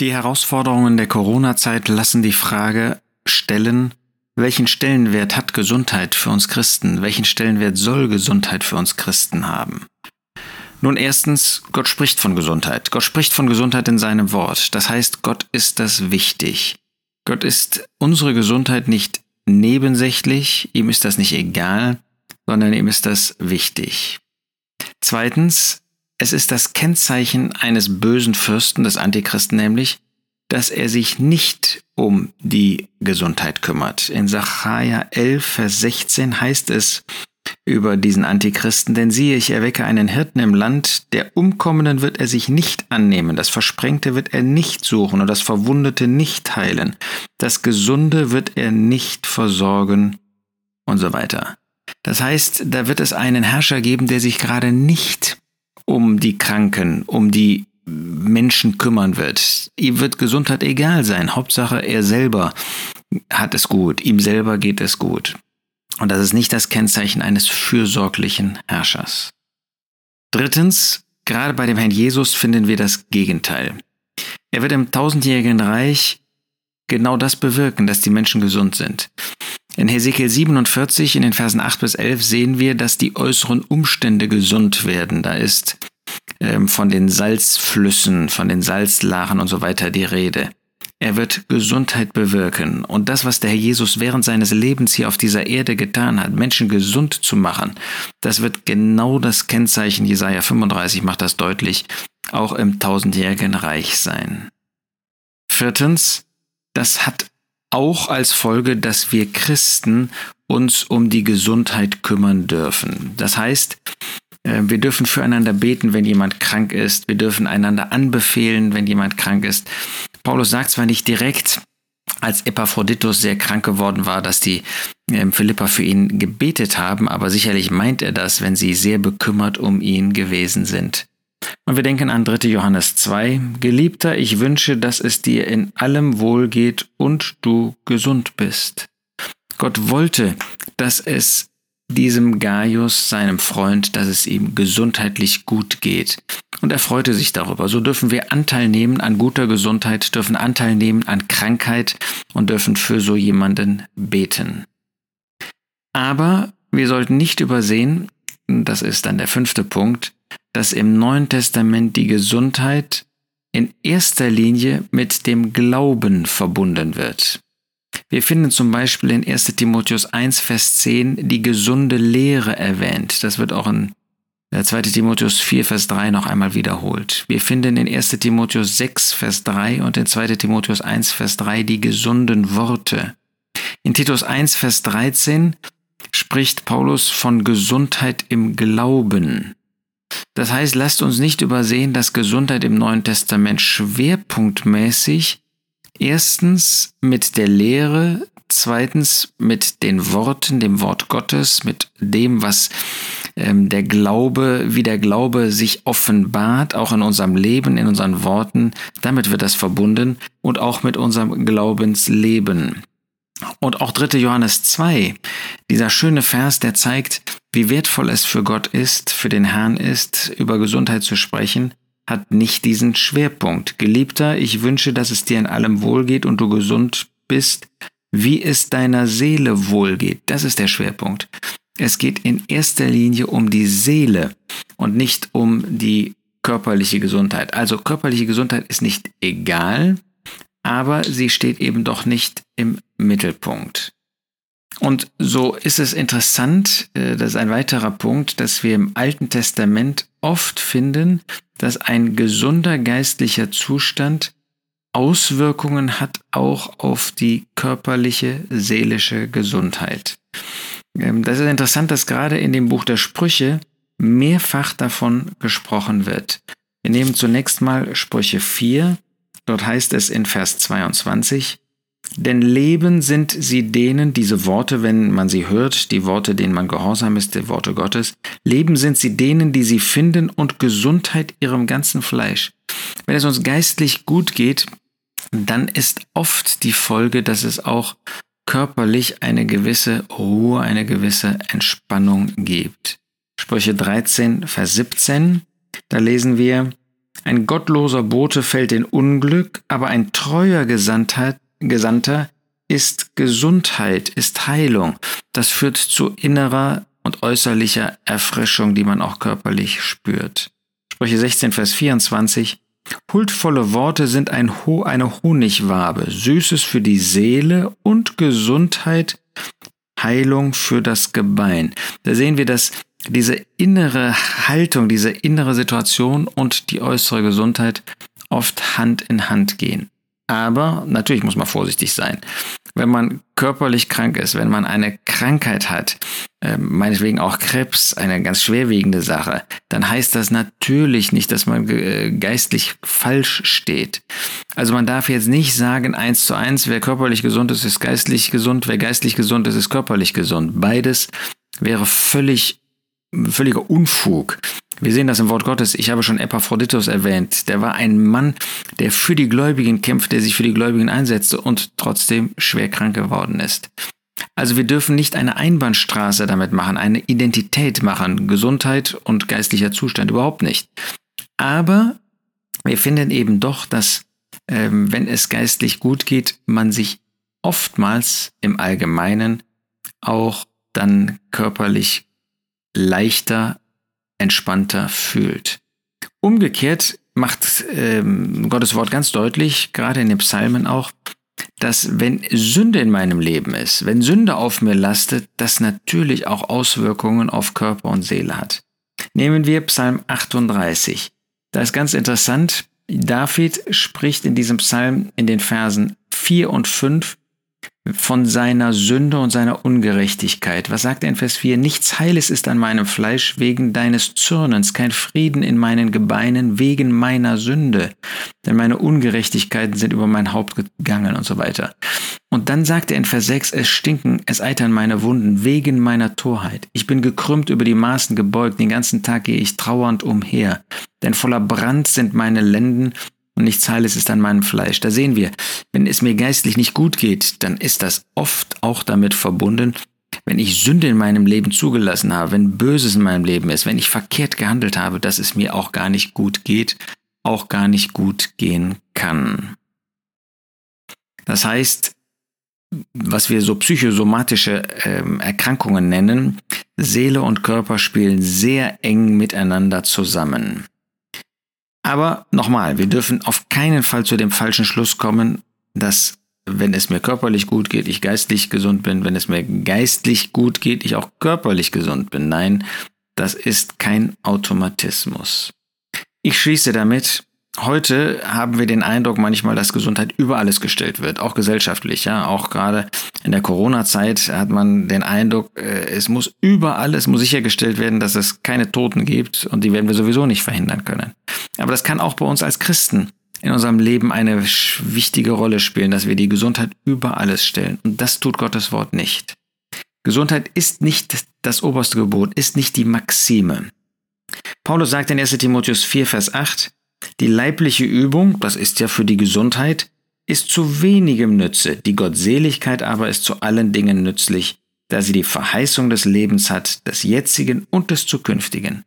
Die Herausforderungen der Corona-Zeit lassen die Frage stellen, welchen Stellenwert hat Gesundheit für uns Christen? Welchen Stellenwert soll Gesundheit für uns Christen haben? Nun erstens, Gott spricht von Gesundheit. Gott spricht von Gesundheit in seinem Wort. Das heißt, Gott ist das wichtig. Gott ist unsere Gesundheit nicht nebensächlich, ihm ist das nicht egal, sondern ihm ist das wichtig. Zweitens, es ist das Kennzeichen eines bösen Fürsten, des Antichristen nämlich, dass er sich nicht um die Gesundheit kümmert. In Sacharja 11, Vers 16 heißt es über diesen Antichristen, denn siehe, ich erwecke einen Hirten im Land, der Umkommenden wird er sich nicht annehmen, das Versprengte wird er nicht suchen und das Verwundete nicht heilen, das Gesunde wird er nicht versorgen und so weiter. Das heißt, da wird es einen Herrscher geben, der sich gerade nicht um die Kranken, um die Menschen kümmern wird. Ihm wird Gesundheit egal sein. Hauptsache, er selber hat es gut. Ihm selber geht es gut. Und das ist nicht das Kennzeichen eines fürsorglichen Herrschers. Drittens, gerade bei dem Herrn Jesus finden wir das Gegenteil. Er wird im tausendjährigen Reich genau das bewirken, dass die Menschen gesund sind. In Hesekiel 47 in den Versen 8 bis 11 sehen wir, dass die äußeren Umstände gesund werden. Da ist ähm, von den Salzflüssen, von den Salzlachen und so weiter die Rede. Er wird Gesundheit bewirken. Und das, was der Herr Jesus während seines Lebens hier auf dieser Erde getan hat, Menschen gesund zu machen, das wird genau das Kennzeichen, Jesaja 35 macht das deutlich, auch im tausendjährigen Reich sein. Viertens, das hat auch als Folge, dass wir Christen uns um die Gesundheit kümmern dürfen. Das heißt, äh, wir dürfen füreinander beten, wenn jemand krank ist. Wir dürfen einander anbefehlen, wenn jemand krank ist. Paulus sagt zwar nicht direkt, als Epaphroditus sehr krank geworden war, dass die ähm, Philippa für ihn gebetet haben, aber sicherlich meint er das, wenn sie sehr bekümmert um ihn gewesen sind. Und wir denken an 3. Johannes 2. Geliebter, ich wünsche, dass es dir in allem wohlgeht und du gesund bist. Gott wollte, dass es diesem Gaius, seinem Freund, dass es ihm gesundheitlich gut geht. Und er freute sich darüber. So dürfen wir Anteil nehmen an guter Gesundheit, dürfen Anteil nehmen an Krankheit und dürfen für so jemanden beten. Aber wir sollten nicht übersehen, das ist dann der fünfte Punkt, dass im Neuen Testament die Gesundheit in erster Linie mit dem Glauben verbunden wird. Wir finden zum Beispiel in 1 Timotheus 1, Vers 10 die gesunde Lehre erwähnt. Das wird auch in 2 Timotheus 4, Vers 3 noch einmal wiederholt. Wir finden in 1 Timotheus 6, Vers 3 und in 2 Timotheus 1, Vers 3 die gesunden Worte. In Titus 1, Vers 13 spricht Paulus von Gesundheit im Glauben. Das heißt, lasst uns nicht übersehen, dass Gesundheit im Neuen Testament schwerpunktmäßig Erstens mit der Lehre, zweitens mit den Worten, dem Wort Gottes, mit dem, was ähm, der Glaube, wie der Glaube sich offenbart, auch in unserem Leben, in unseren Worten, damit wird das verbunden und auch mit unserem Glaubensleben. Und auch 3. Johannes 2, dieser schöne Vers, der zeigt, wie wertvoll es für Gott ist, für den Herrn ist, über Gesundheit zu sprechen hat nicht diesen Schwerpunkt. Geliebter, ich wünsche, dass es dir in allem wohlgeht und du gesund bist, wie es deiner Seele wohlgeht. Das ist der Schwerpunkt. Es geht in erster Linie um die Seele und nicht um die körperliche Gesundheit. Also körperliche Gesundheit ist nicht egal, aber sie steht eben doch nicht im Mittelpunkt. Und so ist es interessant, äh, das ist ein weiterer Punkt, dass wir im Alten Testament oft finden, dass ein gesunder geistlicher Zustand Auswirkungen hat auch auf die körperliche, seelische Gesundheit. Ähm, das ist interessant, dass gerade in dem Buch der Sprüche mehrfach davon gesprochen wird. Wir nehmen zunächst mal Sprüche 4. Dort heißt es in Vers 22, denn Leben sind sie denen, diese Worte, wenn man sie hört, die Worte, denen man gehorsam ist, die Worte Gottes, Leben sind sie denen, die sie finden und Gesundheit ihrem ganzen Fleisch. Wenn es uns geistlich gut geht, dann ist oft die Folge, dass es auch körperlich eine gewisse Ruhe, eine gewisse Entspannung gibt. Sprüche 13, Vers 17, da lesen wir, Ein gottloser Bote fällt in Unglück, aber ein treuer Gesandter, Gesandter ist Gesundheit, ist Heilung. Das führt zu innerer und äußerlicher Erfrischung, die man auch körperlich spürt. Sprüche 16, Vers 24. Huldvolle Worte sind ein Ho eine Honigwabe, Süßes für die Seele und Gesundheit, Heilung für das Gebein. Da sehen wir, dass diese innere Haltung, diese innere Situation und die äußere Gesundheit oft Hand in Hand gehen. Aber natürlich muss man vorsichtig sein. Wenn man körperlich krank ist, wenn man eine Krankheit hat, äh, meinetwegen auch Krebs, eine ganz schwerwiegende Sache, dann heißt das natürlich nicht, dass man äh, geistlich falsch steht. Also man darf jetzt nicht sagen, eins zu eins, wer körperlich gesund ist, ist geistlich gesund, wer geistlich gesund ist, ist körperlich gesund. Beides wäre völlig, völliger Unfug. Wir sehen das im Wort Gottes. Ich habe schon Epaphroditus erwähnt. Der war ein Mann, der für die Gläubigen kämpft, der sich für die Gläubigen einsetzte und trotzdem schwer krank geworden ist. Also wir dürfen nicht eine Einbahnstraße damit machen, eine Identität machen, Gesundheit und geistlicher Zustand überhaupt nicht. Aber wir finden eben doch, dass ähm, wenn es geistlich gut geht, man sich oftmals im Allgemeinen auch dann körperlich leichter entspannter fühlt. Umgekehrt macht ähm, Gottes Wort ganz deutlich, gerade in den Psalmen auch, dass wenn Sünde in meinem Leben ist, wenn Sünde auf mir lastet, das natürlich auch Auswirkungen auf Körper und Seele hat. Nehmen wir Psalm 38. Da ist ganz interessant, David spricht in diesem Psalm in den Versen 4 und 5 von seiner Sünde und seiner Ungerechtigkeit. Was sagt er in Vers 4? Nichts Heiles ist an meinem Fleisch wegen deines Zürnens, kein Frieden in meinen Gebeinen wegen meiner Sünde, denn meine Ungerechtigkeiten sind über mein Haupt gegangen und so weiter. Und dann sagt er in Vers 6, es stinken, es eitern meine Wunden wegen meiner Torheit. Ich bin gekrümmt über die Maßen gebeugt, den ganzen Tag gehe ich trauernd umher, denn voller Brand sind meine Lenden und nichts Heiles ist an meinem Fleisch. Da sehen wir, wenn es mir geistlich nicht gut geht, dann ist das oft auch damit verbunden, wenn ich Sünde in meinem Leben zugelassen habe, wenn Böses in meinem Leben ist, wenn ich verkehrt gehandelt habe, dass es mir auch gar nicht gut geht, auch gar nicht gut gehen kann. Das heißt, was wir so psychosomatische ähm, Erkrankungen nennen, Seele und Körper spielen sehr eng miteinander zusammen. Aber nochmal, wir dürfen auf keinen Fall zu dem falschen Schluss kommen, dass wenn es mir körperlich gut geht, ich geistlich gesund bin, wenn es mir geistlich gut geht, ich auch körperlich gesund bin. Nein, das ist kein Automatismus. Ich schließe damit, Heute haben wir den Eindruck manchmal, dass Gesundheit über alles gestellt wird, auch gesellschaftlich. Ja, auch gerade in der Corona-Zeit hat man den Eindruck, äh, es muss überall, es muss sichergestellt werden, dass es keine Toten gibt und die werden wir sowieso nicht verhindern können. Aber das kann auch bei uns als Christen in unserem Leben eine wichtige Rolle spielen, dass wir die Gesundheit über alles stellen. Und das tut Gottes Wort nicht. Gesundheit ist nicht das oberste Gebot, ist nicht die Maxime. Paulus sagt in 1 Timotheus 4, Vers 8, die leibliche Übung, das ist ja für die Gesundheit, ist zu wenigem Nütze, die Gottseligkeit aber ist zu allen Dingen nützlich, da sie die Verheißung des Lebens hat, des jetzigen und des zukünftigen.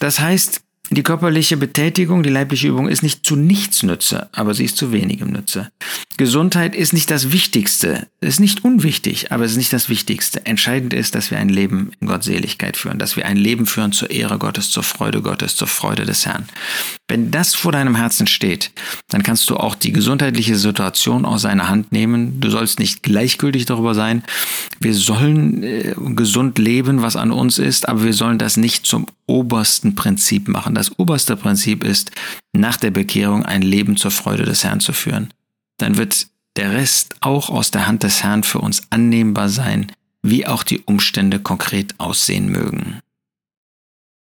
Das heißt, die körperliche Betätigung, die leibliche Übung ist nicht zu nichts Nütze, aber sie ist zu wenigem Nütze. Gesundheit ist nicht das Wichtigste, ist nicht unwichtig, aber es ist nicht das Wichtigste. Entscheidend ist, dass wir ein Leben in Gottseligkeit führen, dass wir ein Leben führen zur Ehre Gottes, zur Freude Gottes, zur Freude des Herrn. Wenn das vor deinem Herzen steht, dann kannst du auch die gesundheitliche Situation aus seiner Hand nehmen. Du sollst nicht gleichgültig darüber sein. Wir sollen äh, gesund leben, was an uns ist, aber wir sollen das nicht zum obersten Prinzip machen. Das oberste Prinzip ist, nach der Bekehrung ein Leben zur Freude des Herrn zu führen. Dann wird der Rest auch aus der Hand des Herrn für uns annehmbar sein, wie auch die Umstände konkret aussehen mögen.